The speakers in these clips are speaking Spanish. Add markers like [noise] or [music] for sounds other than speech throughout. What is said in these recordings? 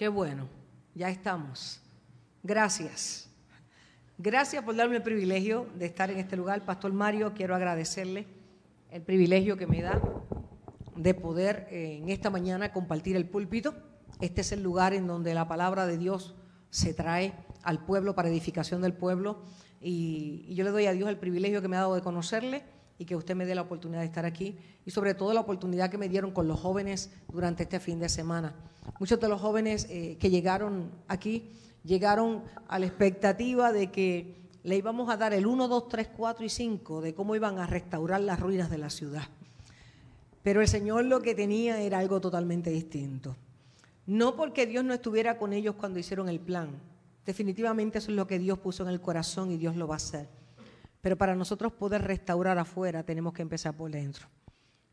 Qué bueno, ya estamos. Gracias. Gracias por darme el privilegio de estar en este lugar. Pastor Mario, quiero agradecerle el privilegio que me da de poder eh, en esta mañana compartir el púlpito. Este es el lugar en donde la palabra de Dios se trae al pueblo para edificación del pueblo. Y, y yo le doy a Dios el privilegio que me ha dado de conocerle y que usted me dé la oportunidad de estar aquí y sobre todo la oportunidad que me dieron con los jóvenes durante este fin de semana. Muchos de los jóvenes eh, que llegaron aquí llegaron a la expectativa de que le íbamos a dar el 1, 2, 3, 4 y 5 de cómo iban a restaurar las ruinas de la ciudad. Pero el Señor lo que tenía era algo totalmente distinto. No porque Dios no estuviera con ellos cuando hicieron el plan. Definitivamente eso es lo que Dios puso en el corazón y Dios lo va a hacer pero para nosotros poder restaurar afuera tenemos que empezar por dentro.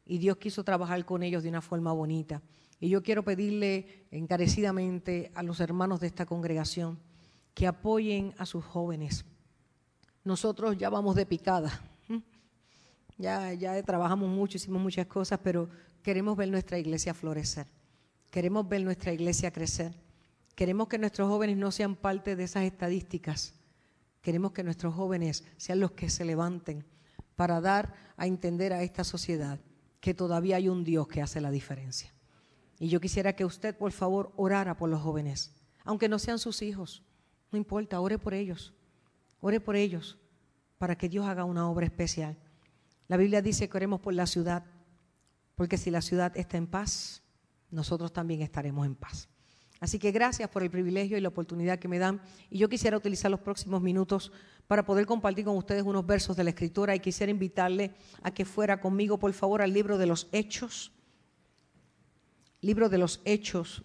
Y Dios quiso trabajar con ellos de una forma bonita. Y yo quiero pedirle encarecidamente a los hermanos de esta congregación que apoyen a sus jóvenes. Nosotros ya vamos de picada. [laughs] Ya, ya trabajamos mucho, hicimos muchas cosas, pero queremos ver nuestra iglesia florecer. Queremos ver nuestra iglesia crecer. Queremos que nuestros jóvenes no sean parte de esas estadísticas Queremos que nuestros jóvenes sean los que se levanten para dar a entender a esta sociedad que todavía hay un Dios que hace la diferencia. Y yo quisiera que usted, por favor, orara por los jóvenes, aunque no sean sus hijos, no importa, ore por ellos, ore por ellos, para que Dios haga una obra especial. La Biblia dice que oremos por la ciudad, porque si la ciudad está en paz, nosotros también estaremos en paz. Así que gracias por el privilegio y la oportunidad que me dan. Y yo quisiera utilizar los próximos minutos para poder compartir con ustedes unos versos de la Escritura y quisiera invitarle a que fuera conmigo, por favor, al libro de los Hechos. Libro de los Hechos.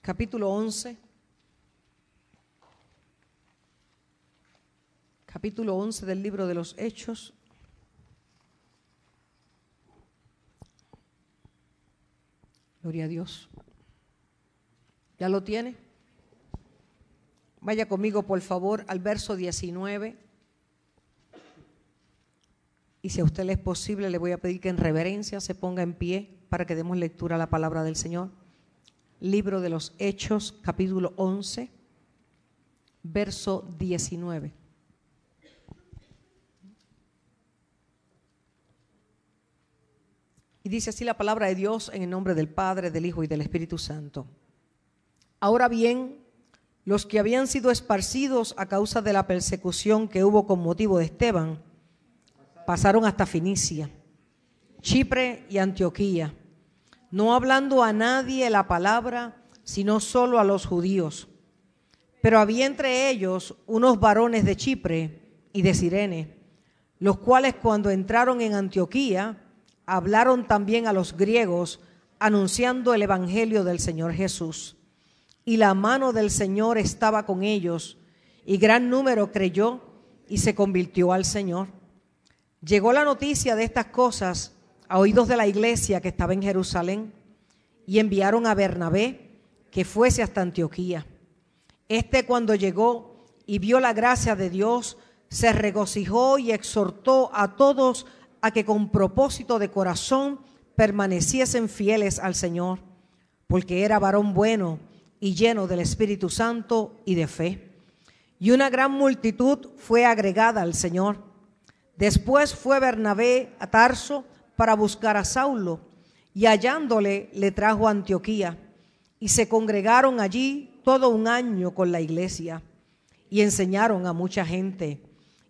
Capítulo 11. Capítulo 11 del libro de los Hechos. Gloria a Dios. ¿Ya lo tiene? Vaya conmigo, por favor, al verso 19. Y si a usted le es posible, le voy a pedir que en reverencia se ponga en pie para que demos lectura a la palabra del Señor. Libro de los Hechos, capítulo 11, verso 19. Y dice así la palabra de Dios en el nombre del Padre, del Hijo y del Espíritu Santo. Ahora bien, los que habían sido esparcidos a causa de la persecución que hubo con motivo de Esteban, pasaron hasta Finicia, Chipre y Antioquía, no hablando a nadie la palabra, sino solo a los judíos. Pero había entre ellos unos varones de Chipre y de Sirene, los cuales cuando entraron en Antioquía, hablaron también a los griegos anunciando el Evangelio del Señor Jesús. Y la mano del Señor estaba con ellos, y gran número creyó y se convirtió al Señor. Llegó la noticia de estas cosas a oídos de la iglesia que estaba en Jerusalén, y enviaron a Bernabé que fuese hasta Antioquía. Este cuando llegó y vio la gracia de Dios, se regocijó y exhortó a todos a que con propósito de corazón permaneciesen fieles al Señor, porque era varón bueno y lleno del Espíritu Santo y de fe. Y una gran multitud fue agregada al Señor. Después fue Bernabé a Tarso para buscar a Saulo, y hallándole le trajo a Antioquía, y se congregaron allí todo un año con la iglesia, y enseñaron a mucha gente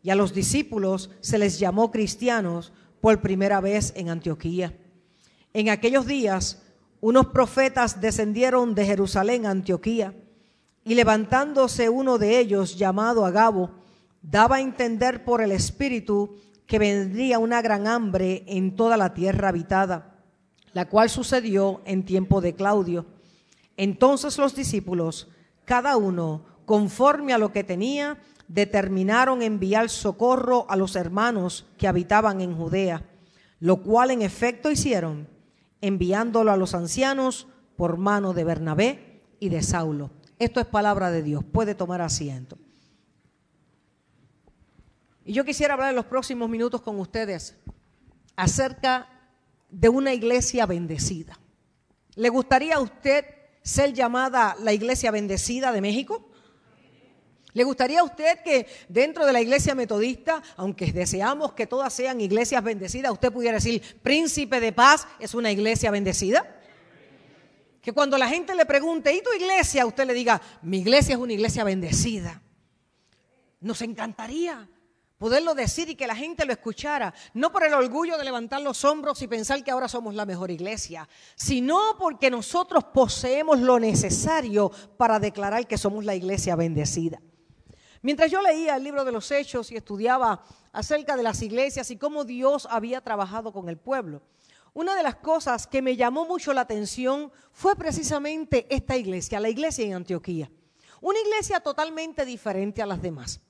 y a los discípulos se les llamó cristianos por primera vez en Antioquía. En aquellos días, unos profetas descendieron de Jerusalén a Antioquía y levantándose uno de ellos llamado Agabo, daba a entender por el Espíritu que vendría una gran hambre en toda la tierra habitada, la cual sucedió en tiempo de Claudio. Entonces los discípulos, cada uno conforme a lo que tenía, determinaron enviar socorro a los hermanos que habitaban en Judea, lo cual en efecto hicieron, enviándolo a los ancianos por mano de Bernabé y de Saulo. Esto es palabra de Dios, puede tomar asiento. Y yo quisiera hablar en los próximos minutos con ustedes acerca de una iglesia bendecida. ¿Le gustaría a usted ser llamada la iglesia bendecida de México? ¿Le gustaría a usted que dentro de la iglesia metodista, aunque deseamos que todas sean iglesias bendecidas, usted pudiera decir, príncipe de paz es una iglesia bendecida? Que cuando la gente le pregunte, ¿y tu iglesia? Usted le diga, mi iglesia es una iglesia bendecida. Nos encantaría poderlo decir y que la gente lo escuchara, no por el orgullo de levantar los hombros y pensar que ahora somos la mejor iglesia, sino porque nosotros poseemos lo necesario para declarar que somos la iglesia bendecida. Mientras yo leía el libro de los Hechos y estudiaba acerca de las iglesias y cómo Dios había trabajado con el pueblo, una de las cosas que me llamó mucho la atención fue precisamente esta iglesia, la iglesia en Antioquía. Una iglesia totalmente diferente a las demás.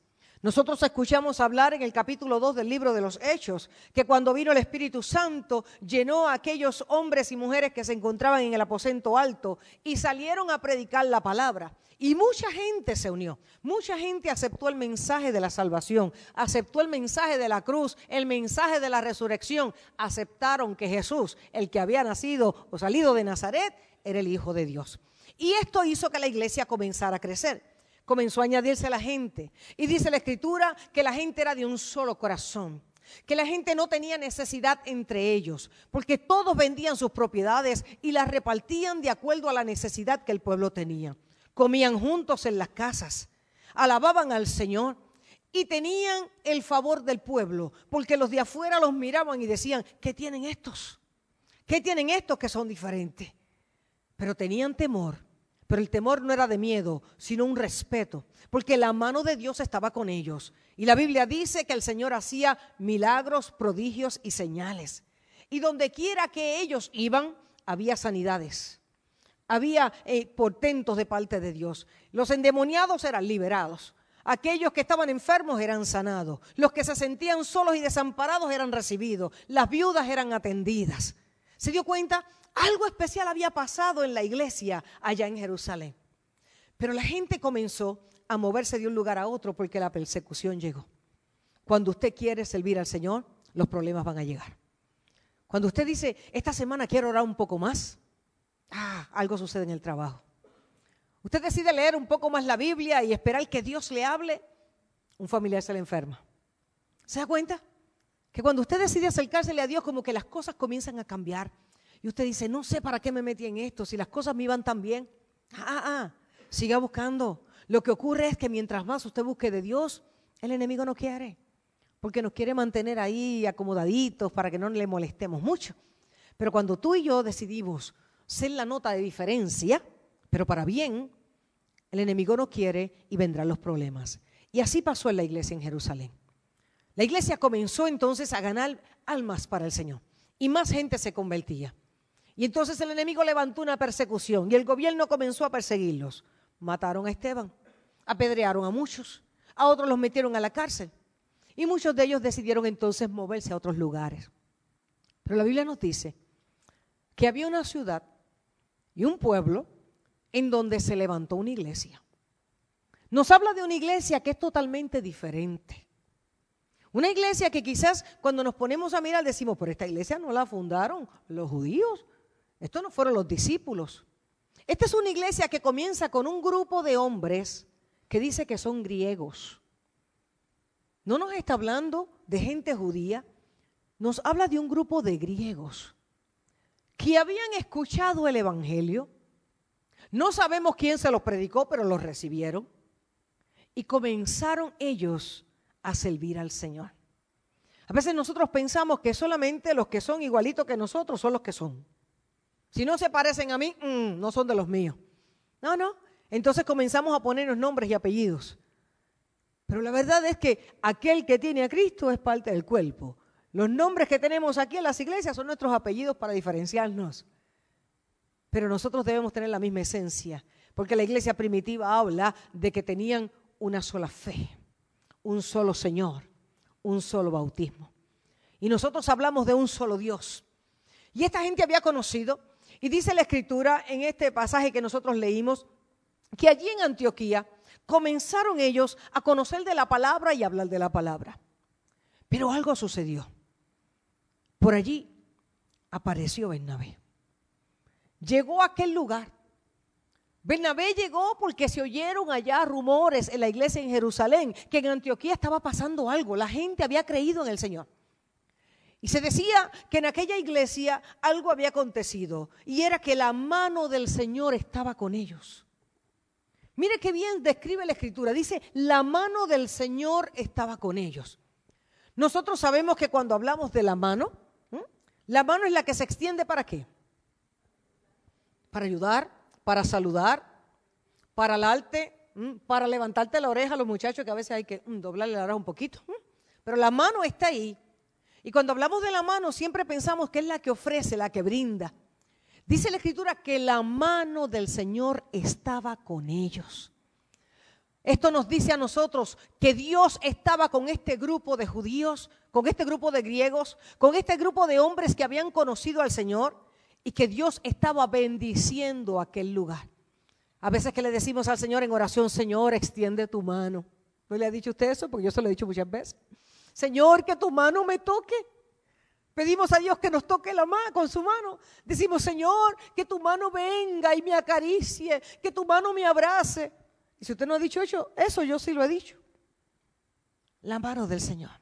Nosotros escuchamos hablar en el capítulo 2 del libro de los Hechos que cuando vino el Espíritu Santo llenó a aquellos hombres y mujeres que se encontraban en el aposento alto y salieron a predicar la palabra. Y mucha gente se unió, mucha gente aceptó el mensaje de la salvación, aceptó el mensaje de la cruz, el mensaje de la resurrección, aceptaron que Jesús, el que había nacido o salido de Nazaret, era el Hijo de Dios. Y esto hizo que la iglesia comenzara a crecer comenzó a añadirse la gente. Y dice la escritura que la gente era de un solo corazón, que la gente no tenía necesidad entre ellos, porque todos vendían sus propiedades y las repartían de acuerdo a la necesidad que el pueblo tenía. Comían juntos en las casas, alababan al Señor y tenían el favor del pueblo, porque los de afuera los miraban y decían, ¿qué tienen estos? ¿Qué tienen estos que son diferentes? Pero tenían temor pero el temor no era de miedo, sino un respeto, porque la mano de Dios estaba con ellos. Y la Biblia dice que el Señor hacía milagros, prodigios y señales. Y donde quiera que ellos iban, había sanidades. Había eh, portentos de parte de Dios. Los endemoniados eran liberados. Aquellos que estaban enfermos eran sanados. Los que se sentían solos y desamparados eran recibidos. Las viudas eran atendidas. ¿Se dio cuenta? Algo especial había pasado en la iglesia allá en Jerusalén. Pero la gente comenzó a moverse de un lugar a otro porque la persecución llegó. Cuando usted quiere servir al Señor, los problemas van a llegar. Cuando usted dice, esta semana quiero orar un poco más, ah, algo sucede en el trabajo. Usted decide leer un poco más la Biblia y esperar que Dios le hable, un familiar se le enferma. ¿Se da cuenta? Que cuando usted decide acercársele a Dios, como que las cosas comienzan a cambiar. Y usted dice, no sé para qué me metí en esto, si las cosas me iban tan bien. Ah, ah, ah, siga buscando. Lo que ocurre es que mientras más usted busque de Dios, el enemigo no quiere. Porque nos quiere mantener ahí acomodaditos para que no le molestemos mucho. Pero cuando tú y yo decidimos ser la nota de diferencia, pero para bien, el enemigo no quiere y vendrán los problemas. Y así pasó en la iglesia en Jerusalén. La iglesia comenzó entonces a ganar almas para el Señor y más gente se convertía. Y entonces el enemigo levantó una persecución y el gobierno comenzó a perseguirlos. Mataron a Esteban, apedrearon a muchos, a otros los metieron a la cárcel. Y muchos de ellos decidieron entonces moverse a otros lugares. Pero la Biblia nos dice que había una ciudad y un pueblo en donde se levantó una iglesia. Nos habla de una iglesia que es totalmente diferente. Una iglesia que quizás cuando nos ponemos a mirar decimos, pero esta iglesia no la fundaron los judíos, estos no fueron los discípulos. Esta es una iglesia que comienza con un grupo de hombres que dice que son griegos. No nos está hablando de gente judía, nos habla de un grupo de griegos que habían escuchado el Evangelio. No sabemos quién se los predicó, pero los recibieron. Y comenzaron ellos a servir al Señor. A veces nosotros pensamos que solamente los que son igualitos que nosotros son los que son. Si no se parecen a mí, mm, no son de los míos. No, no. Entonces comenzamos a ponernos nombres y apellidos. Pero la verdad es que aquel que tiene a Cristo es parte del cuerpo. Los nombres que tenemos aquí en las iglesias son nuestros apellidos para diferenciarnos. Pero nosotros debemos tener la misma esencia, porque la iglesia primitiva habla de que tenían una sola fe, un solo Señor, un solo bautismo. Y nosotros hablamos de un solo Dios. Y esta gente había conocido y dice la escritura en este pasaje que nosotros leímos, que allí en Antioquía comenzaron ellos a conocer de la palabra y hablar de la palabra. Pero algo sucedió. Por allí apareció Bernabé. Llegó a aquel lugar. Bernabé llegó porque se oyeron allá rumores en la iglesia en Jerusalén que en Antioquía estaba pasando algo. La gente había creído en el Señor. Y se decía que en aquella iglesia algo había acontecido y era que la mano del Señor estaba con ellos. Mire qué bien describe la escritura. Dice, la mano del Señor estaba con ellos. Nosotros sabemos que cuando hablamos de la mano, la mano es la que se extiende para qué? Para ayudar, para saludar, para alarte, para levantarte la oreja a los muchachos que a veces hay que doblarle la oreja un poquito. Pero la mano está ahí. Y cuando hablamos de la mano siempre pensamos que es la que ofrece, la que brinda. Dice la escritura que la mano del Señor estaba con ellos. Esto nos dice a nosotros que Dios estaba con este grupo de judíos, con este grupo de griegos, con este grupo de hombres que habían conocido al Señor y que Dios estaba bendiciendo aquel lugar. A veces que le decimos al Señor en oración, Señor, extiende tu mano. ¿No le ha dicho usted eso? Porque yo se lo he dicho muchas veces. Señor, que tu mano me toque. Pedimos a Dios que nos toque la mano con su mano. Decimos, Señor, que tu mano venga y me acaricie, que tu mano me abrace. Y si usted no ha dicho eso, eso yo sí lo he dicho. La mano del Señor.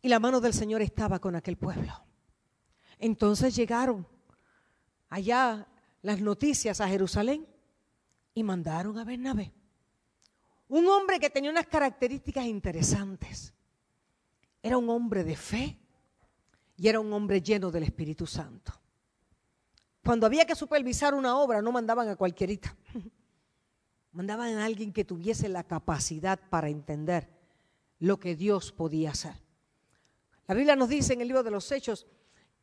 Y la mano del Señor estaba con aquel pueblo. Entonces llegaron allá las noticias a Jerusalén y mandaron a Bernabé. Un hombre que tenía unas características interesantes. Era un hombre de fe y era un hombre lleno del Espíritu Santo. Cuando había que supervisar una obra, no mandaban a cualquierita. Mandaban a alguien que tuviese la capacidad para entender lo que Dios podía hacer. La Biblia nos dice en el libro de los Hechos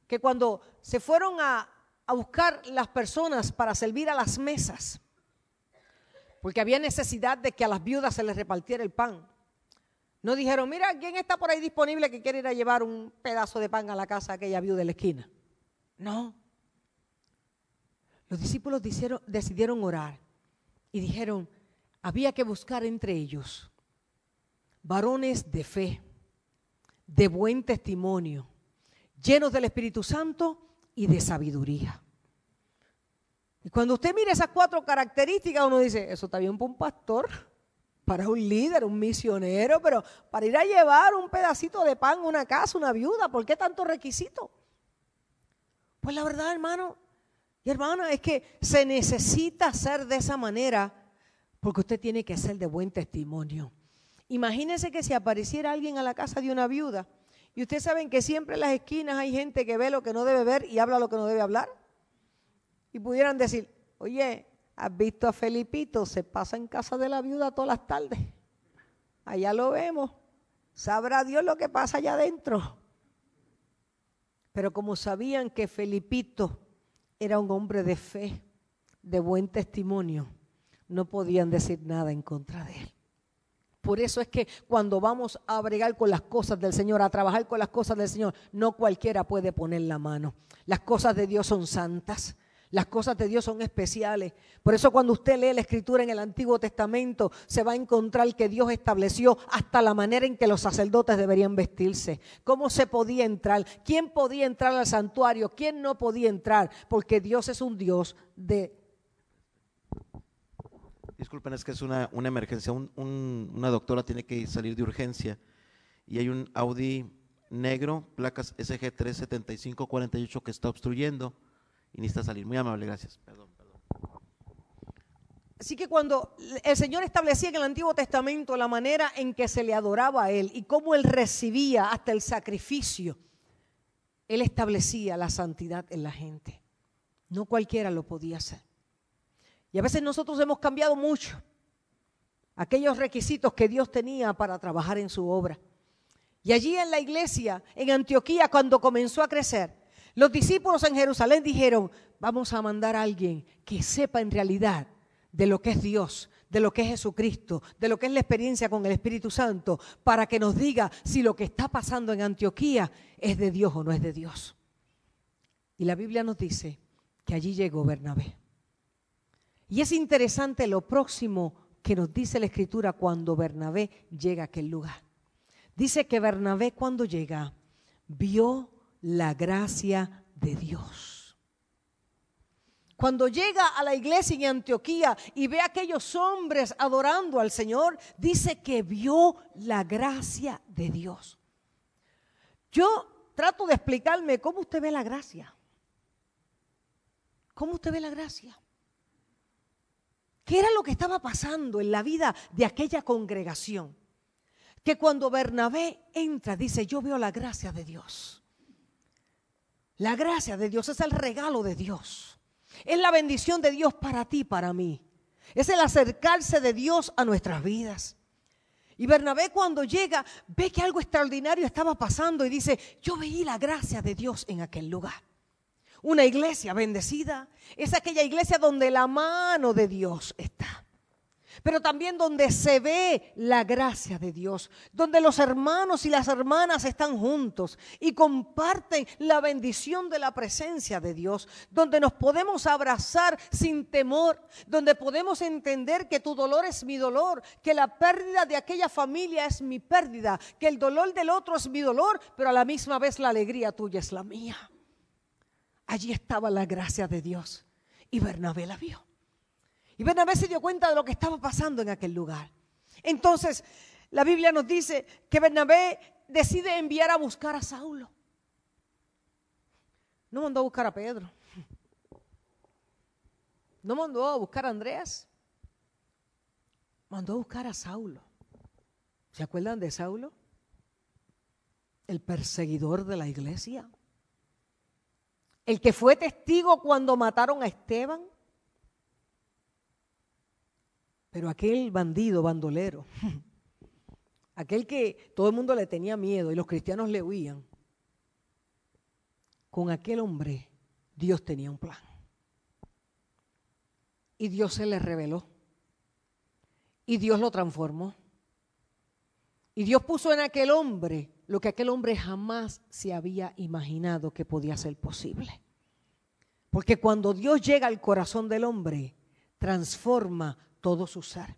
que cuando se fueron a, a buscar las personas para servir a las mesas, porque había necesidad de que a las viudas se les repartiera el pan, no dijeron, mira, ¿quién está por ahí disponible que quiere ir a llevar un pedazo de pan a la casa que ella vio de la esquina? No. Los discípulos decidieron orar y dijeron, había que buscar entre ellos varones de fe, de buen testimonio, llenos del Espíritu Santo y de sabiduría. Y cuando usted mira esas cuatro características, uno dice, eso está bien para un pastor, para un líder, un misionero, pero para ir a llevar un pedacito de pan a una casa, una viuda, ¿por qué tanto requisito? Pues la verdad, hermano y hermana, es que se necesita hacer de esa manera porque usted tiene que ser de buen testimonio. Imagínese que si apareciera alguien a la casa de una viuda, y ustedes saben que siempre en las esquinas hay gente que ve lo que no debe ver y habla lo que no debe hablar, y pudieran decir, oye, ¿has visto a Felipito? Se pasa en casa de la viuda todas las tardes. Allá lo vemos. Sabrá Dios lo que pasa allá adentro. Pero como sabían que Felipito era un hombre de fe, de buen testimonio, no podían decir nada en contra de él. Por eso es que cuando vamos a bregar con las cosas del Señor, a trabajar con las cosas del Señor, no cualquiera puede poner la mano. Las cosas de Dios son santas. Las cosas de Dios son especiales. Por eso cuando usted lee la escritura en el Antiguo Testamento, se va a encontrar que Dios estableció hasta la manera en que los sacerdotes deberían vestirse. Cómo se podía entrar, quién podía entrar al santuario, quién no podía entrar, porque Dios es un Dios de Disculpen, es que es una, emergencia. una doctora tiene que salir de urgencia y hay un Audi negro, placas SG 37548 que está obstruyendo y necesita salir. Muy amable, gracias. Perdón, perdón. Así que cuando el Señor establecía en el Antiguo Testamento la manera en que se le adoraba a Él y cómo Él recibía hasta el sacrificio, Él establecía la santidad en la gente. No cualquiera lo podía hacer. Y a veces nosotros hemos cambiado mucho aquellos requisitos que Dios tenía para trabajar en su obra. Y allí en la iglesia, en Antioquía, cuando comenzó a crecer, los discípulos en Jerusalén dijeron, vamos a mandar a alguien que sepa en realidad de lo que es Dios, de lo que es Jesucristo, de lo que es la experiencia con el Espíritu Santo, para que nos diga si lo que está pasando en Antioquía es de Dios o no es de Dios. Y la Biblia nos dice que allí llegó Bernabé. Y es interesante lo próximo que nos dice la escritura cuando Bernabé llega a aquel lugar. Dice que Bernabé cuando llega vio la gracia de Dios. Cuando llega a la iglesia en Antioquía y ve a aquellos hombres adorando al Señor, dice que vio la gracia de Dios. Yo trato de explicarme cómo usted ve la gracia. ¿Cómo usted ve la gracia? ¿Qué era lo que estaba pasando en la vida de aquella congregación? Que cuando Bernabé entra, dice, yo veo la gracia de Dios. La gracia de Dios es el regalo de Dios. Es la bendición de Dios para ti, para mí. Es el acercarse de Dios a nuestras vidas. Y Bernabé cuando llega ve que algo extraordinario estaba pasando y dice, yo veí la gracia de Dios en aquel lugar. Una iglesia bendecida es aquella iglesia donde la mano de Dios está. Pero también donde se ve la gracia de Dios, donde los hermanos y las hermanas están juntos y comparten la bendición de la presencia de Dios, donde nos podemos abrazar sin temor, donde podemos entender que tu dolor es mi dolor, que la pérdida de aquella familia es mi pérdida, que el dolor del otro es mi dolor, pero a la misma vez la alegría tuya es la mía. Allí estaba la gracia de Dios. Y Bernabé la vio. Y Bernabé se dio cuenta de lo que estaba pasando en aquel lugar. Entonces, la Biblia nos dice que Bernabé decide enviar a buscar a Saulo. No mandó a buscar a Pedro. No mandó a buscar a Andrés. Mandó a buscar a Saulo. ¿Se acuerdan de Saulo? El perseguidor de la iglesia el que fue testigo cuando mataron a Esteban. Pero aquel bandido, bandolero, [laughs] aquel que todo el mundo le tenía miedo y los cristianos le huían, con aquel hombre Dios tenía un plan. Y Dios se le reveló. Y Dios lo transformó. Y Dios puso en aquel hombre lo que aquel hombre jamás se había imaginado que podía ser posible. Porque cuando Dios llega al corazón del hombre, transforma todo su ser.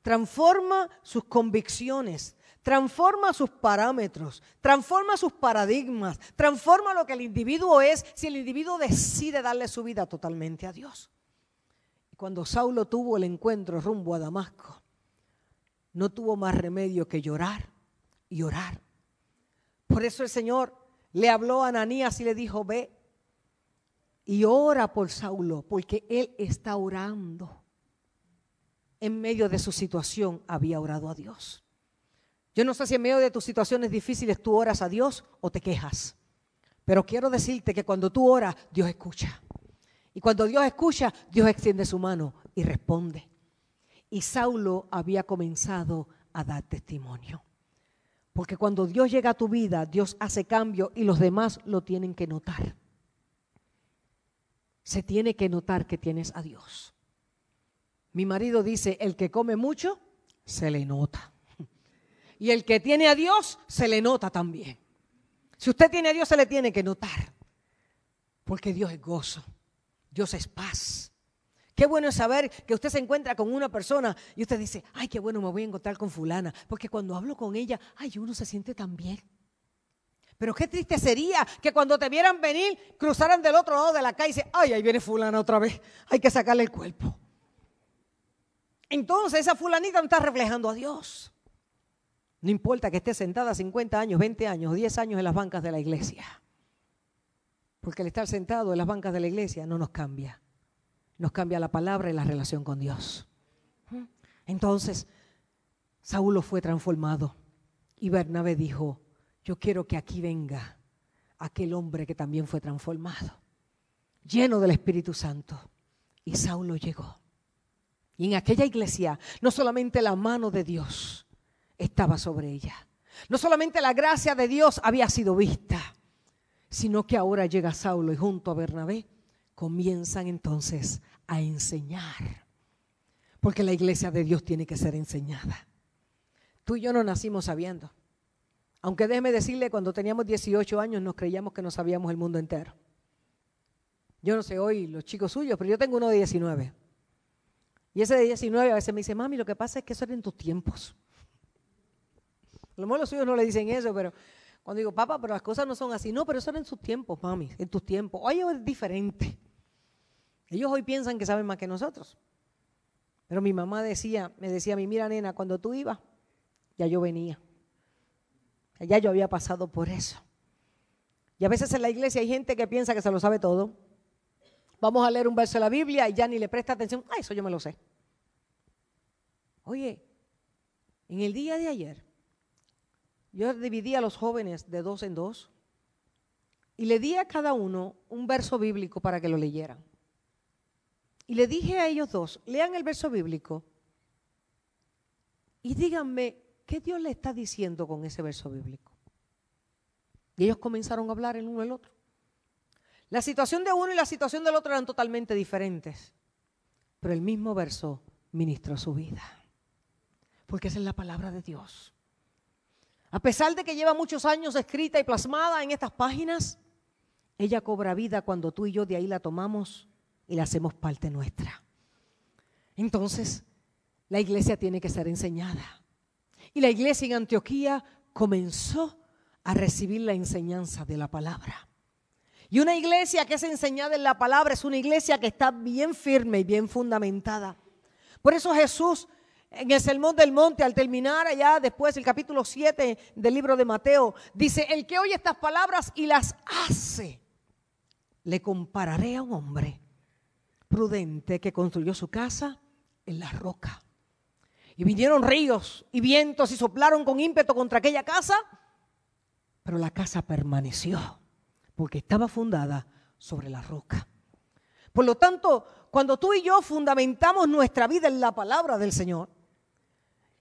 Transforma sus convicciones, transforma sus parámetros, transforma sus paradigmas, transforma lo que el individuo es si el individuo decide darle su vida totalmente a Dios. Y cuando Saulo tuvo el encuentro rumbo a Damasco, no tuvo más remedio que llorar y orar por eso el Señor le habló a Ananías y le dijo, ve y ora por Saulo, porque él está orando. En medio de su situación había orado a Dios. Yo no sé si en medio de tus situaciones difíciles tú oras a Dios o te quejas. Pero quiero decirte que cuando tú oras, Dios escucha. Y cuando Dios escucha, Dios extiende su mano y responde. Y Saulo había comenzado a dar testimonio. Porque cuando Dios llega a tu vida, Dios hace cambio y los demás lo tienen que notar. Se tiene que notar que tienes a Dios. Mi marido dice, el que come mucho, se le nota. [laughs] Y el que tiene a Dios, se le nota también. Si usted tiene a Dios, se le tiene que notar. Porque Dios es gozo, Dios es paz, Qué bueno es saber que usted se encuentra con una persona y usted dice, ay, qué bueno me voy a encontrar con fulana, porque cuando hablo con ella, ay, uno se siente tan bien. Pero qué triste sería que cuando te vieran venir, cruzaran del otro lado de la calle y dicen, ay, ahí viene fulana otra vez, hay que sacarle el cuerpo. Entonces esa fulanita no está reflejando a Dios. No importa que esté sentada 50 años, 20 años, 10 años en las bancas de la iglesia. Porque el estar sentado en las bancas de la iglesia no nos cambia nos cambia la palabra y la relación con Dios. Entonces, Saulo fue transformado y Bernabé dijo, yo quiero que aquí venga aquel hombre que también fue transformado, lleno del Espíritu Santo. Y Saulo llegó. Y en aquella iglesia no solamente la mano de Dios estaba sobre ella, no solamente la gracia de Dios había sido vista, sino que ahora llega Saulo y junto a Bernabé comienzan entonces a enseñar. Porque la iglesia de Dios tiene que ser enseñada. Tú y yo no nacimos sabiendo. Aunque déjeme decirle, cuando teníamos 18 años nos creíamos que no sabíamos el mundo entero. Yo no sé hoy los chicos suyos, pero yo tengo uno de 19. Y ese de 19 a veces me dice, mami, lo que pasa es que eso era en tus tiempos. A lo mejor los suyos no le dicen eso, pero Cuando digo, papá, pero las cosas no son así. No, pero eso era en sus tiempos, mami, en tus tiempos. Hoy es diferente. Ellos hoy piensan que saben más que nosotros. Pero mi mamá decía, me decía a mí, mira nena, cuando tú ibas, ya yo venía. Ya yo había pasado por eso. Y a veces en la iglesia hay gente que piensa que se lo sabe todo. Vamos a leer un verso de la Biblia y ya ni le presta atención. Ah, eso yo me lo sé. Oye, en el día de ayer, yo dividí a los jóvenes de dos en dos y le di a cada uno un verso bíblico para que lo leyeran. Y le dije a ellos dos, lean el verso bíblico y díganme qué Dios le está diciendo con ese verso bíblico. Y ellos comenzaron a hablar el uno el otro. La situación de uno y la situación del otro eran totalmente diferentes, pero el mismo verso ministró su vida, porque esa es la palabra de Dios. A pesar de que lleva muchos años escrita y plasmada en estas páginas, ella cobra vida cuando tú y yo de ahí la tomamos y la hacemos parte nuestra. Entonces, la iglesia tiene que ser enseñada. Y la iglesia en Antioquía comenzó a recibir la enseñanza de la palabra. Y una iglesia que es enseñada en la palabra es una iglesia que está bien firme y bien fundamentada. Por eso Jesús en el Sermón del Monte, al terminar allá después el capítulo 7 del libro de Mateo, dice, el que oye estas palabras y las hace, le compararé a un hombre prudente que construyó su casa en la roca. Y vinieron ríos y vientos y soplaron con ímpetu contra aquella casa, pero la casa permaneció porque estaba fundada sobre la roca. Por lo tanto, cuando tú y yo fundamentamos nuestra vida en la palabra del Señor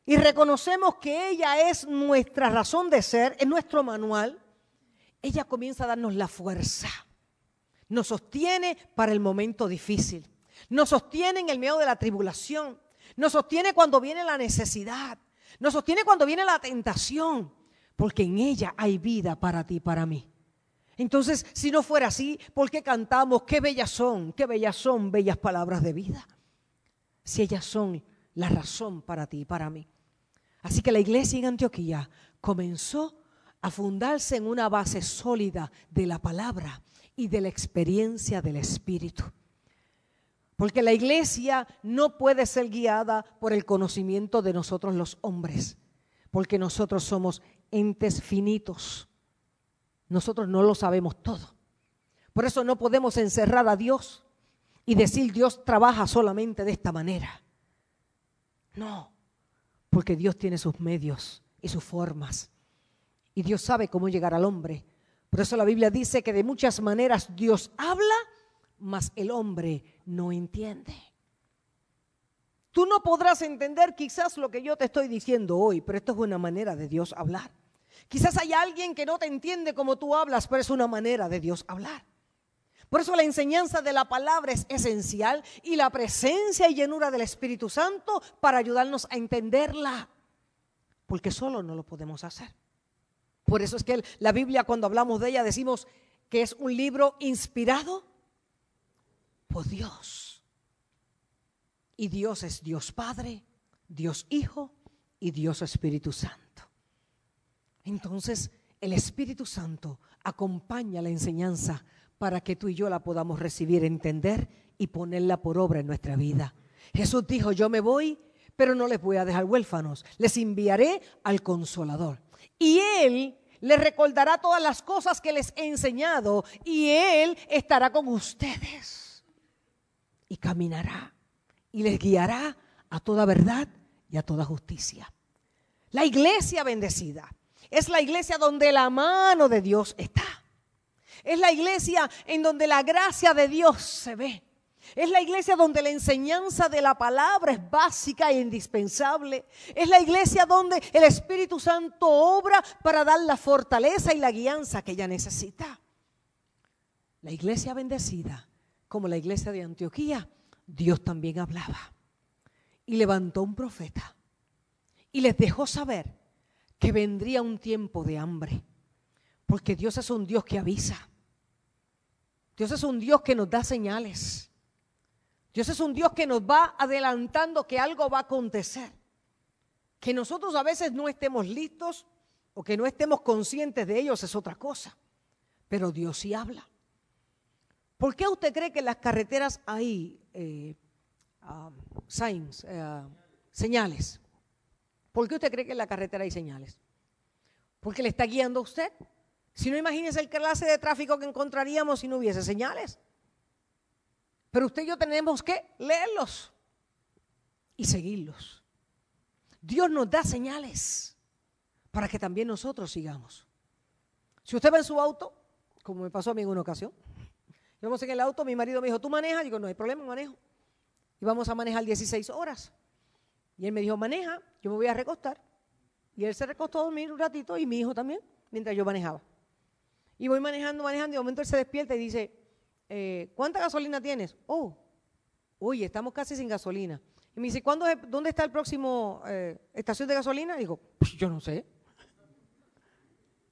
y reconocemos que ella es nuestra razón de ser, es nuestro manual, ella comienza a darnos la fuerza nos sostiene para el momento difícil. Nos sostiene en el medio de la tribulación. Nos sostiene cuando viene la necesidad. Nos sostiene cuando viene la tentación. Porque en ella hay vida para ti y para mí. Entonces, si no fuera así, ¿por qué cantamos? Qué bellas son, qué bellas son, bellas palabras de vida. Si ellas son la razón para ti y para mí. Así que la iglesia en Antioquía comenzó a fundarse en una base sólida de la palabra y de la experiencia del Espíritu. Porque la iglesia no puede ser guiada por el conocimiento de nosotros los hombres, porque nosotros somos entes finitos. Nosotros no lo sabemos todo. Por eso no podemos encerrar a Dios y decir Dios trabaja solamente de esta manera. No, porque Dios tiene sus medios y sus formas. Y Dios sabe cómo llegar al hombre por eso la Biblia dice que de muchas maneras Dios habla, mas el hombre no entiende. Tú no podrás entender quizás lo que yo te estoy diciendo hoy, pero esto es una manera de Dios hablar. Quizás hay alguien que no te entiende como tú hablas, pero es una manera de Dios hablar. Por eso la enseñanza de la palabra es esencial y la presencia y llenura del Espíritu Santo para ayudarnos a entenderla, porque solo no lo podemos hacer. Por eso es que la Biblia cuando hablamos de ella decimos que es un libro inspirado por Dios. Y Dios es Dios Padre, Dios Hijo y Dios Espíritu Santo. Entonces, el Espíritu Santo acompaña la enseñanza para que tú y yo la podamos recibir, entender y ponerla por obra en nuestra vida. Jesús dijo, yo me voy, pero no les voy a dejar huérfanos, les enviaré al consolador y Él les recordará todas las cosas que les he enseñado y Él estará con ustedes y caminará y les guiará a toda verdad y a toda justicia. La iglesia bendecida es la iglesia donde la mano de Dios está. Es la iglesia en donde la gracia de Dios se ve. Es la iglesia donde la enseñanza de la palabra es básica e indispensable. Es la iglesia donde el Espíritu Santo obra para dar la fortaleza y la guianza que ella necesita. La iglesia bendecida, como la iglesia de Antioquía, Dios también hablaba. Y levantó un profeta y les dejó saber que vendría un tiempo de hambre. Porque Dios es un Dios que avisa. Dios es un Dios que nos da señales. Dios es un Dios que nos va adelantando que algo va a acontecer. Que nosotros a veces no estemos listos, o que no estemos conscientes de ellos es otra cosa. Pero Dios sí habla. ¿Por qué usted cree que en las carreteras hay eh, um, signs, eh, señales? ¿Por qué usted cree que en la carretera hay señales? Porque le está guiando a usted. Si no, imagínese el clase de tráfico que encontraríamos si no hubiese señales. Pero usted y yo tenemos que leerlos y seguirlos. Dios nos da señales para que también nosotros sigamos. Si usted va en su auto, como me pasó a mí en una ocasión, íbamos en el auto, mi marido me dijo, ¿tú manejas? Digo, no hay problema, manejo. Y vamos a manejar 16 horas. Y él me dijo, maneja, yo me voy a recostar. Y él se recostó a dormir un ratito y mi hijo también, mientras yo manejaba. Y voy manejando, manejando, y de momento él se despierta y dice, eh, ¿cuánta gasolina tienes? Oh, oye, estamos casi sin gasolina. Y me dice, ¿cuándo ¿dónde está el próximo eh, estación de gasolina? Y digo, pues yo no sé.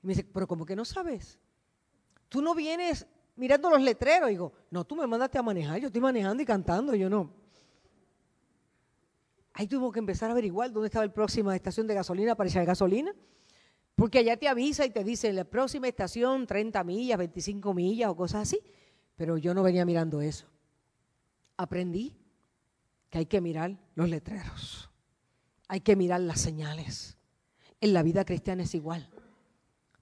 Y me dice, pero ¿cómo que no sabes? Tú no vienes mirando los letreros. Y digo, no, tú me mandaste a manejar, yo estoy manejando y cantando, yo no. Ahí tuvimos que empezar a averiguar dónde estaba la próxima estación de gasolina para echar gasolina. Porque allá te avisa y te dice, la próxima estación, 30 millas, 25 millas o cosas así. Pero yo no venía mirando eso. Aprendí que hay que mirar los letreros. Hay que mirar las señales. En la vida cristiana es igual.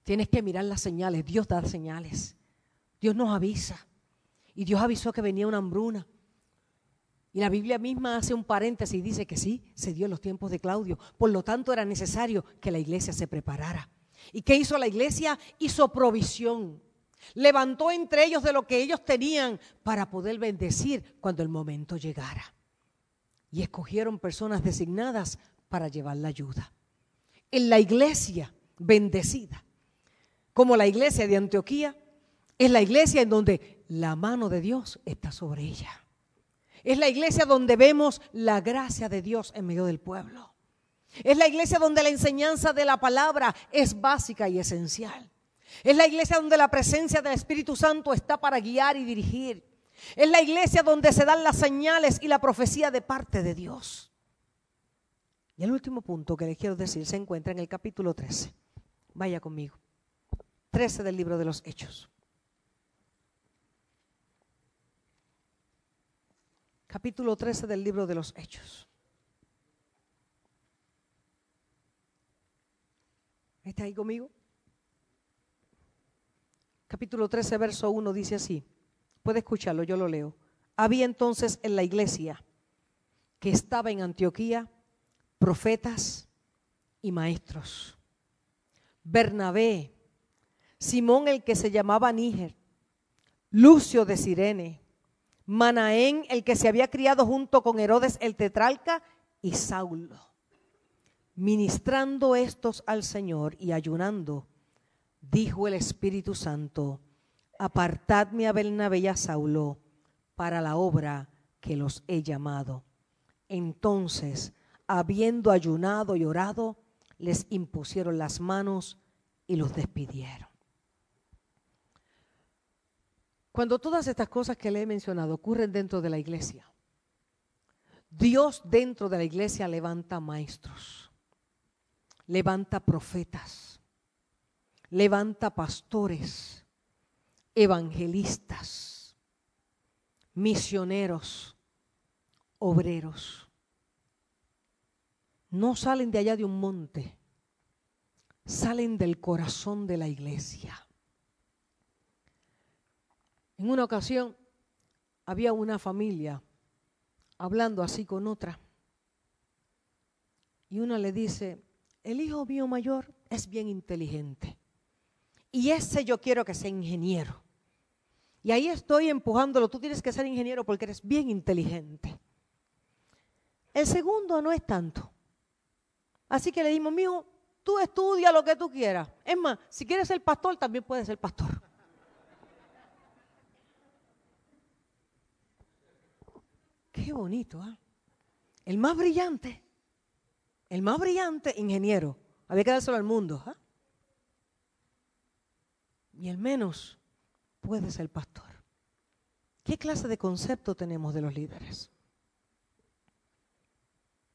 Tienes que mirar las señales. Dios da señales. Dios nos avisa. Y Dios avisó que venía una hambruna. Y la Biblia misma hace un paréntesis y dice que sí, se dio en los tiempos de Claudio. Por lo tanto, era necesario que la iglesia se preparara. ¿Y qué hizo la iglesia? Hizo provisión. Levantó entre ellos de lo que ellos tenían para poder bendecir cuando el momento llegara. Y escogieron personas designadas para llevar la ayuda. En la iglesia bendecida, como la iglesia de Antioquía, es la iglesia en donde la mano de Dios está sobre ella. Es la iglesia donde vemos la gracia de Dios en medio del pueblo. Es la iglesia donde la enseñanza de la palabra es básica y esencial. Es la iglesia donde la presencia del Espíritu Santo está para guiar y dirigir. Es la iglesia donde se dan las señales y la profecía de parte de Dios. Y el último punto que les quiero decir se encuentra en el capítulo 13. Vaya conmigo. 13 del libro de los Hechos. Capítulo 13 del libro de los Hechos. ¿Está ahí conmigo? Capítulo 13, verso 1 dice así. Puede escucharlo, yo lo leo. Había entonces en la iglesia que estaba en Antioquía profetas y maestros. Bernabé, Simón el que se llamaba Níger, Lucio de Sirene, Manaén, el que se había criado junto con Herodes el tetralca, y Saulo. Ministrando estos al Señor y ayunando, dijo el Espíritu Santo, apartadme a Bernabé y a Saulo para la obra que los he llamado. Entonces, habiendo ayunado y orado, les impusieron las manos y los despidieron. Cuando todas estas cosas que le he mencionado ocurren dentro de la iglesia, Dios dentro de la iglesia levanta maestros, levanta profetas, levanta pastores, evangelistas, misioneros, obreros. No salen de allá de un monte, salen del corazón de la iglesia. En una ocasión había una familia hablando así con otra. Y una le dice, el hijo mío mayor es bien inteligente. Y ese yo quiero que sea ingeniero. Y ahí estoy empujándolo, tú tienes que ser ingeniero porque eres bien inteligente. El segundo no es tanto. Así que le dimos, mijo, tú estudia lo que tú quieras. Es más, si quieres ser pastor, también puedes ser pastor. Qué bonito, ¿ah? El más brillante, el más brillante ingeniero. Había que dárselo al mundo. ¿ah? Y el menos puede ser pastor. ¿Qué clase de concepto tenemos de los líderes?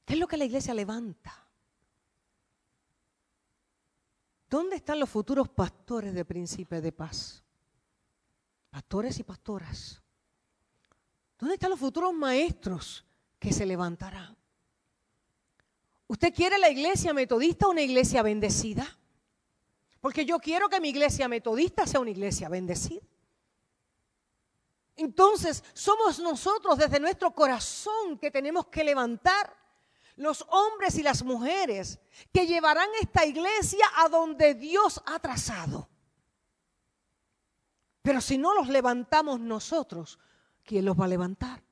¿Qué es lo que la iglesia levanta? ¿Dónde están los futuros pastores de Príncipe de Paz? Pastores y pastoras. ¿Dónde están los futuros maestros que se levantarán? ¿Usted quiere la iglesia metodista una iglesia bendecida? Porque yo quiero que mi iglesia metodista sea una iglesia bendecida. Entonces, somos nosotros desde nuestro corazón que tenemos que levantar los hombres y las mujeres que llevarán esta iglesia a donde Dios ha trazado. Pero si no los levantamos nosotros, ¿quién los va a levantar?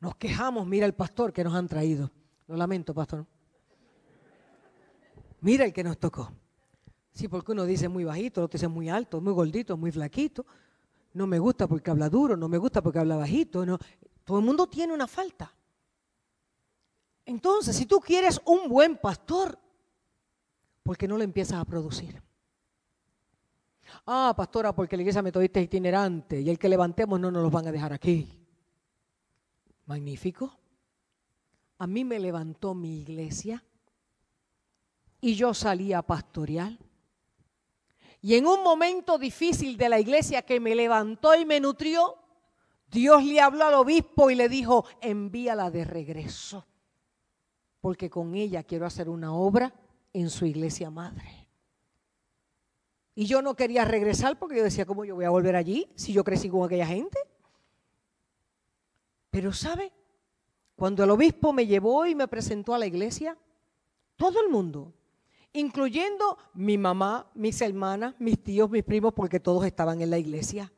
Nos quejamos, mira el pastor que nos han traído. Lo lamento, pastor. Mira el que nos tocó. Sí, porque uno dice muy bajito, otro dice muy alto, muy gordito, muy flaquito. No me gusta porque habla duro, no me gusta porque habla bajito. No. Todo el mundo tiene una falta. Entonces, si tú quieres un buen pastor, ¿por qué no lo empiezas a producir? Ah, pastora, porque la iglesia metodista es itinerante y el que levantemos no nos lo van a dejar aquí. Magnífico. A mí me levantó mi iglesia y yo salí a. Y en un momento difícil de la iglesia que me levantó y me nutrió, Dios le habló al obispo y le dijo, envíala de regreso, porque con ella quiero hacer una obra en su iglesia madre. Y yo no quería regresar porque yo decía, ¿cómo yo voy a volver allí si yo crecí con aquella gente? Pero ¿sabe? Cuando el obispo me llevó y me presentó a la iglesia, todo el mundo, incluyendo mi mamá, mis hermanas, mis tíos, mis primos, porque todos estaban en la iglesia.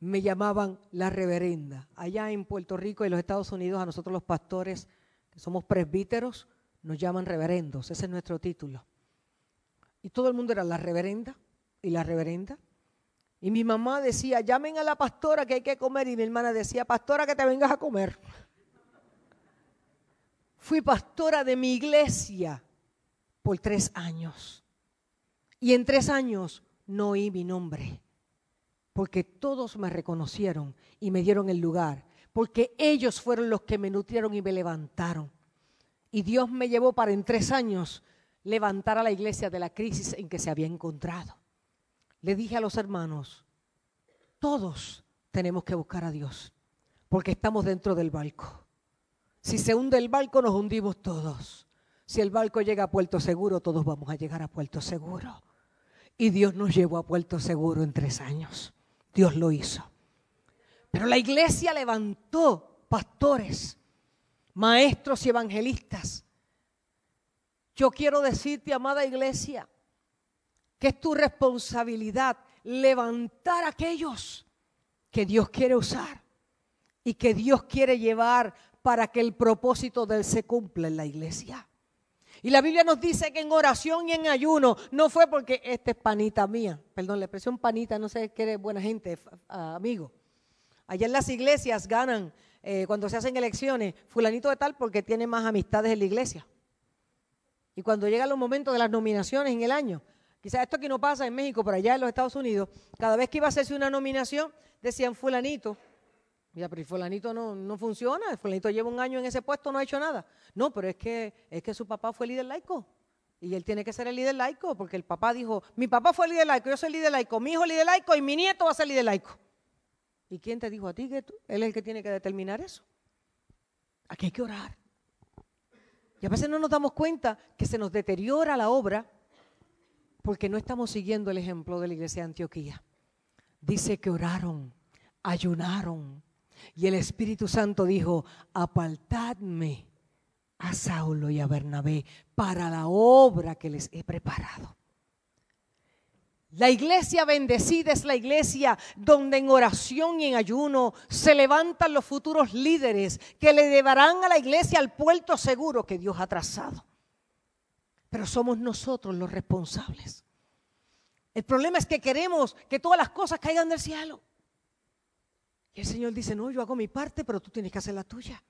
Me llamaban la reverenda. Allá en Puerto Rico y los Estados Unidos, a nosotros los pastores, que somos presbíteros, nos llaman reverendos. Ese es nuestro título. Y todo el mundo era la reverenda y la reverenda. Y mi mamá decía, llamen a la pastora que hay que comer. Y mi hermana decía, pastora que te vengas a comer. Fui pastora de mi iglesia por tres años. Y en tres años no oí mi nombre, porque todos me reconocieron y me dieron el lugar, porque ellos fueron los que me nutrieron y me levantaron. Y Dios me llevó para en tres años levantar a la iglesia de la crisis en que se había encontrado. Le dije a los hermanos, todos tenemos que buscar a Dios, porque estamos dentro del barco. Si se hunde el barco, nos hundimos todos. Si el barco llega a puerto seguro, todos vamos a llegar a puerto seguro. Y Dios nos llevó a puerto seguro en tres años. Dios lo hizo. Pero la iglesia levantó pastores, maestros y evangelistas. Yo quiero decirte, amada iglesia, que es tu responsabilidad levantar a aquellos que Dios quiere usar y que Dios quiere llevar para que el propósito de Él se cumpla en la iglesia. Y la Biblia nos dice que en oración y en ayuno no fue porque esta es panita mía, perdón, la expresión panita, no sé qué buena gente, amigo. Allá en las iglesias ganan, eh, cuando se hacen elecciones, fulanito de tal porque tiene más amistades en la iglesia. Y cuando llegan los momentos de las nominaciones en el año, quizás esto aquí no pasa en México, pero allá en los Estados Unidos, cada vez que iba a hacerse una nominación, decían fulanito, Mira, pero el fulanito no, no funciona, el fulanito lleva un año en ese puesto, no ha hecho nada. No, pero es que, es que su papá fue líder laico. Y él tiene que ser el líder laico, porque el papá dijo, mi papá fue líder laico, yo soy líder laico, mi hijo líder laico y mi nieto va a ser líder laico. ¿Y quién te dijo a ti que tú? Él es el que tiene que determinar eso. Aquí hay que orar. Y a veces no nos damos cuenta que se nos deteriora la obra porque no estamos siguiendo el ejemplo de la iglesia de Antioquía. Dice que oraron, ayunaron, y el Espíritu Santo dijo, apartadme a Saulo y a Bernabé para la obra que les he preparado. La iglesia bendecida es la iglesia donde en oración y en ayuno se levantan los futuros líderes que le llevarán a la iglesia al puerto seguro que Dios ha trazado. Pero somos nosotros los responsables. El problema es que queremos que todas las cosas caigan del cielo. Y el Señor dice, no, yo hago mi parte, pero tú tienes que hacer la tuya.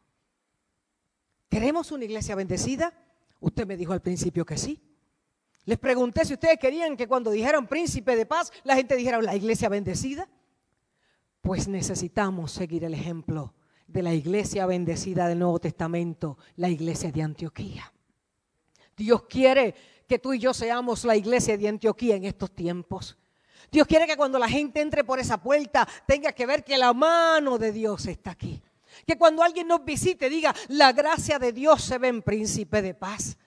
¿Queremos una iglesia bendecida? Usted me dijo al principio que sí. Les pregunté si ustedes querían que cuando dijeran príncipe de paz, la gente dijera la iglesia bendecida. Pues necesitamos seguir el ejemplo de la iglesia bendecida del Nuevo Testamento, la iglesia de Antioquía. Dios quiere que tú y yo seamos la iglesia de Antioquía en estos tiempos. Dios quiere que cuando la gente entre por esa puerta tenga que ver que la mano de Dios está aquí. Que cuando alguien nos visite diga, la gracia de Dios se ve en príncipe de paz.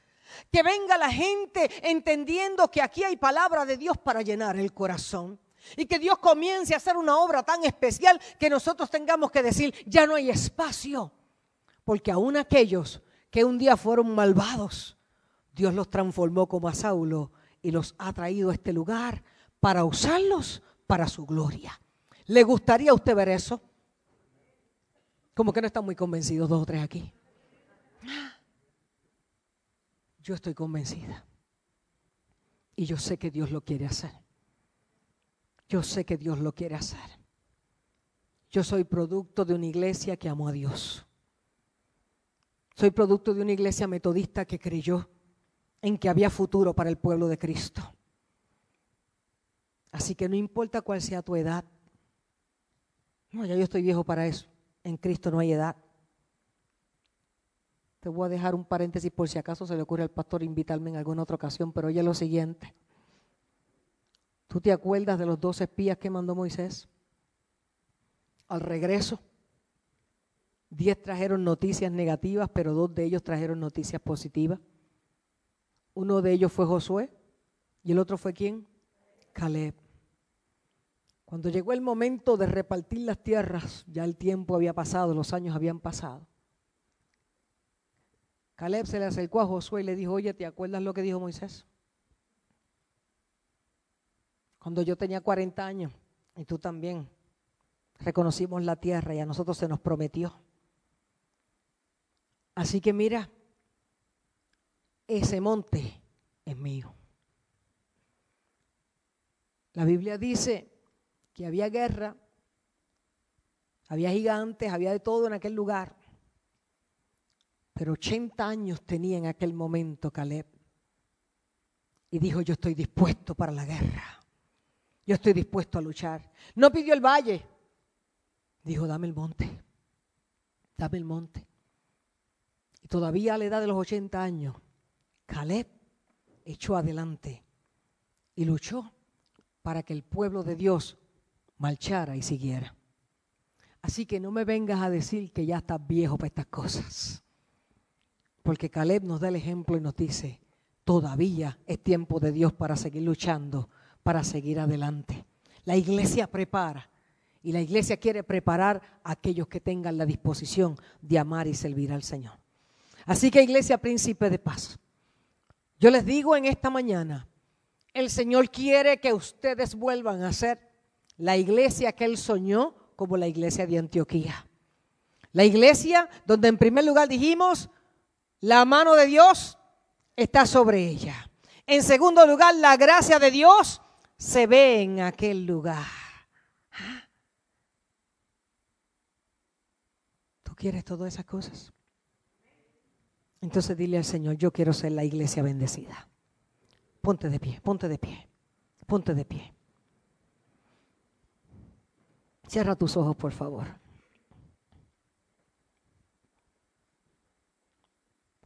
Que venga la gente entendiendo que aquí hay palabra de Dios para llenar el corazón. Y que Dios comience a hacer una obra tan especial que nosotros tengamos que decir, ya no hay espacio. Porque aún aquellos que un día fueron malvados, Dios los transformó como a Saulo y los ha traído a este lugar para usarlos para su gloria. ¿Le gustaría a usted ver eso? Como que no están muy convencidos dos o tres aquí. Yo estoy convencida. Y yo sé que Dios lo quiere hacer. Yo sé que Dios lo quiere hacer. Yo soy producto de una iglesia que amó a Dios. Soy producto de una iglesia metodista que creyó en que había futuro para el pueblo de Cristo. Así que no importa cuál sea tu edad. No, ya yo estoy viejo para eso. En Cristo no hay edad. Te voy a dejar un paréntesis por si acaso se le ocurre al pastor invitarme en alguna otra ocasión, pero oye lo siguiente. ¿Tú te acuerdas de los dos espías que mandó Moisés? Al regreso, diez trajeron noticias negativas, pero dos de ellos trajeron noticias positivas. Uno de ellos fue Josué y el otro fue quién? Caleb. Cuando llegó el momento de repartir las tierras, ya el tiempo había pasado, los años habían pasado. Caleb se le acercó a Josué y le dijo, oye, ¿te acuerdas lo que dijo Moisés? Cuando yo tenía 40 años, y tú también, reconocimos la tierra y a nosotros se nos prometió. Así que mira, ese monte es mío. La Biblia dice que había guerra, había gigantes, había de todo en aquel lugar. Pero 80 años tenía en aquel momento Caleb. Y dijo, yo estoy dispuesto para la guerra. Yo estoy dispuesto a luchar. No pidió el valle. Dijo, dame el monte. Dame el monte. Y todavía a la edad de los 80 años, Caleb echó adelante y luchó para que el pueblo de Dios marchara y siguiera. Así que no me vengas a decir que ya estás viejo para estas cosas. Porque Caleb nos da el ejemplo y nos dice, todavía es tiempo de Dios para seguir luchando, para seguir adelante. La iglesia prepara y la iglesia quiere preparar a aquellos que tengan la disposición de amar y servir al Señor. Así que iglesia príncipe de paz, yo les digo en esta mañana, el Señor quiere que ustedes vuelvan a ser la iglesia que Él soñó como la iglesia de Antioquía. La iglesia donde en primer lugar dijimos, la mano de Dios está sobre ella. En segundo lugar, la gracia de Dios se ve en aquel lugar. ¿Tú quieres todas esas cosas? Entonces dile al Señor, yo quiero ser la iglesia bendecida. Ponte de pie, ponte de pie, ponte de pie. Cierra tus ojos, por favor.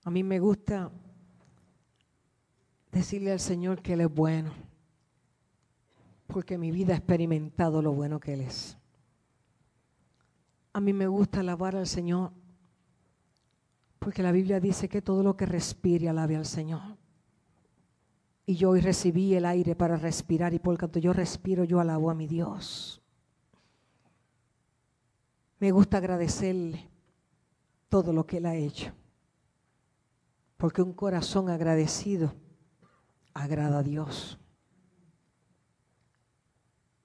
A mí me gusta decirle al Señor que Él es bueno, porque mi vida ha experimentado lo bueno que Él es. A mí me gusta alabar al Señor porque la Biblia dice que todo lo que respire alabe al Señor. Y yo hoy recibí el aire para respirar y por cuanto yo respiro, yo alabo a mi Dios. Me gusta agradecerle todo lo que Él ha hecho. Porque un corazón agradecido agrada a Dios.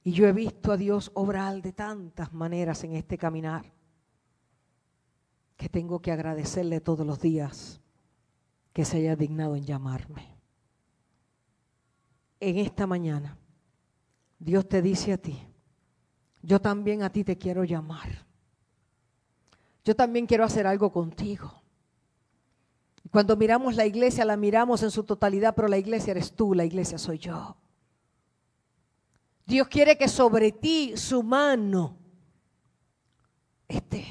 Y yo he visto a Dios obrar de tantas maneras en este caminar que tengo que agradecerle todos los días que se haya dignado en llamarme. En esta mañana, Dios te dice a ti, yo también a ti te quiero llamar. Yo también quiero hacer algo contigo. Cuando miramos la iglesia, la miramos en su totalidad, pero la iglesia eres tú, la iglesia soy yo. Dios quiere que sobre ti su mano esté.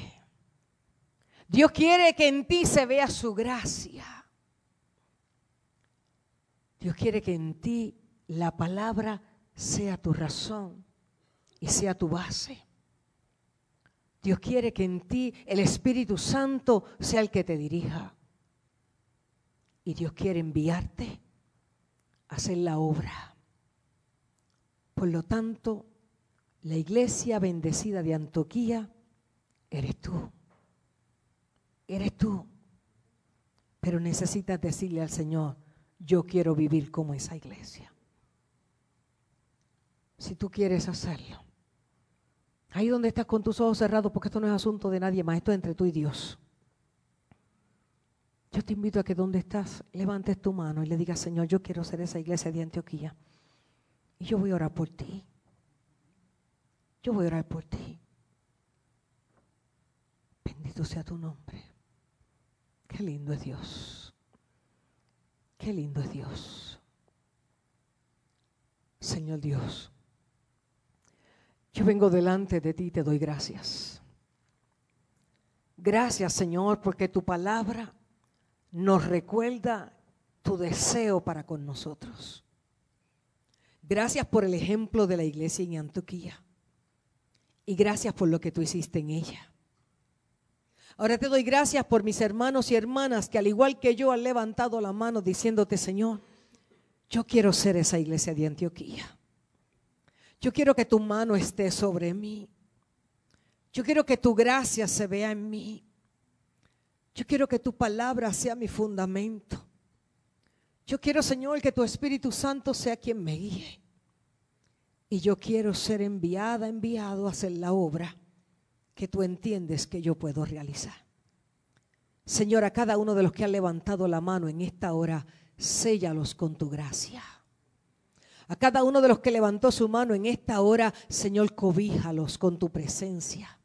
Dios quiere que en ti se vea su gracia. Dios quiere que en ti la palabra sea tu razón y sea tu base. Dios quiere que en ti el Espíritu Santo sea el que te dirija. Y Dios quiere enviarte a hacer la obra. Por lo tanto, la iglesia bendecida de Antioquía eres tú. Eres tú. Pero necesitas decirle al Señor, yo quiero vivir como esa iglesia. Si tú quieres hacerlo, Ahí donde estás con tus ojos cerrados, porque esto no es asunto de nadie más, esto es entre tú y Dios. Yo te invito a que donde estás levantes tu mano y le digas, Señor, yo quiero ser esa iglesia de Antioquía. Y yo voy a orar por ti. Yo voy a orar por ti. Bendito sea tu nombre. Qué lindo es Dios. Qué lindo es Dios. Señor Dios. Yo vengo delante de ti y te doy gracias. Gracias Señor porque tu palabra nos recuerda tu deseo para con nosotros. Gracias por el ejemplo de la iglesia en Antioquía. Y gracias por lo que tú hiciste en ella. Ahora te doy gracias por mis hermanos y hermanas que al igual que yo han levantado la mano diciéndote, Señor, yo quiero ser esa iglesia de Antioquía. Yo quiero que tu mano esté sobre mí. Yo quiero que tu gracia se vea en mí. Yo quiero que tu palabra sea mi fundamento. Yo quiero, Señor, que tu Espíritu Santo sea quien me guíe. Y yo quiero ser enviada, enviado a hacer la obra que tú entiendes que yo puedo realizar. Señor, a cada uno de los que han levantado la mano en esta hora, séllalos con tu gracia. A cada uno de los que levantó su mano en esta hora, Señor, cobíjalos con tu presencia.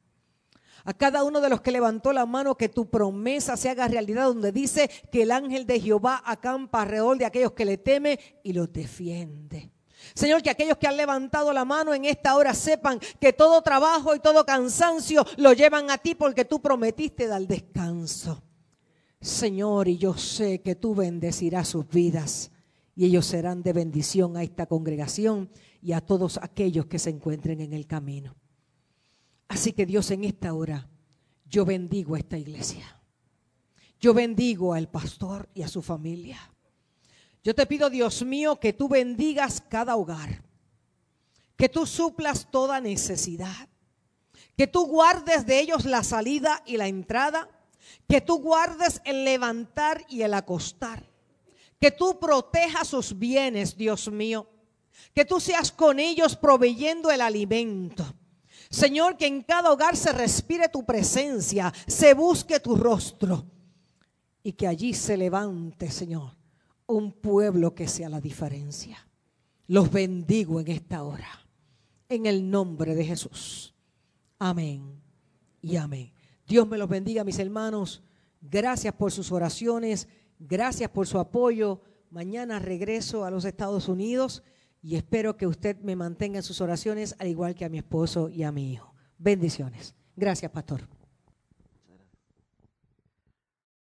A cada uno de los que levantó la mano, que tu promesa se haga realidad, donde dice que el ángel de Jehová acampa alrededor de aquellos que le teme y los defiende. Señor, que aquellos que han levantado la mano en esta hora sepan que todo trabajo y todo cansancio lo llevan a ti porque tú prometiste dar descanso. Señor, y yo sé que tú bendecirás sus vidas y ellos serán de bendición a esta congregación y a todos aquellos que se encuentren en el camino. Así que Dios en esta hora, yo bendigo a esta iglesia. Yo bendigo al pastor y a su familia. Yo te pido, Dios mío, que tú bendigas cada hogar, que tú suplas toda necesidad, que tú guardes de ellos la salida y la entrada, que tú guardes el levantar y el acostar, que tú protejas sus bienes, Dios mío. Que tú seas con ellos proveyendo el alimento. Señor, que en cada hogar se respire tu presencia, se busque tu rostro y que allí se levante, Señor, un pueblo que sea la diferencia. Los bendigo en esta hora, en el nombre de Jesús. Amén y amén. Dios me los bendiga, mis hermanos. Gracias por sus oraciones. Gracias por su apoyo. Mañana regreso a los Estados Unidos y espero que usted me mantenga en sus oraciones al igual que a mi esposo y a mi hijo. Bendiciones. Gracias, pastor.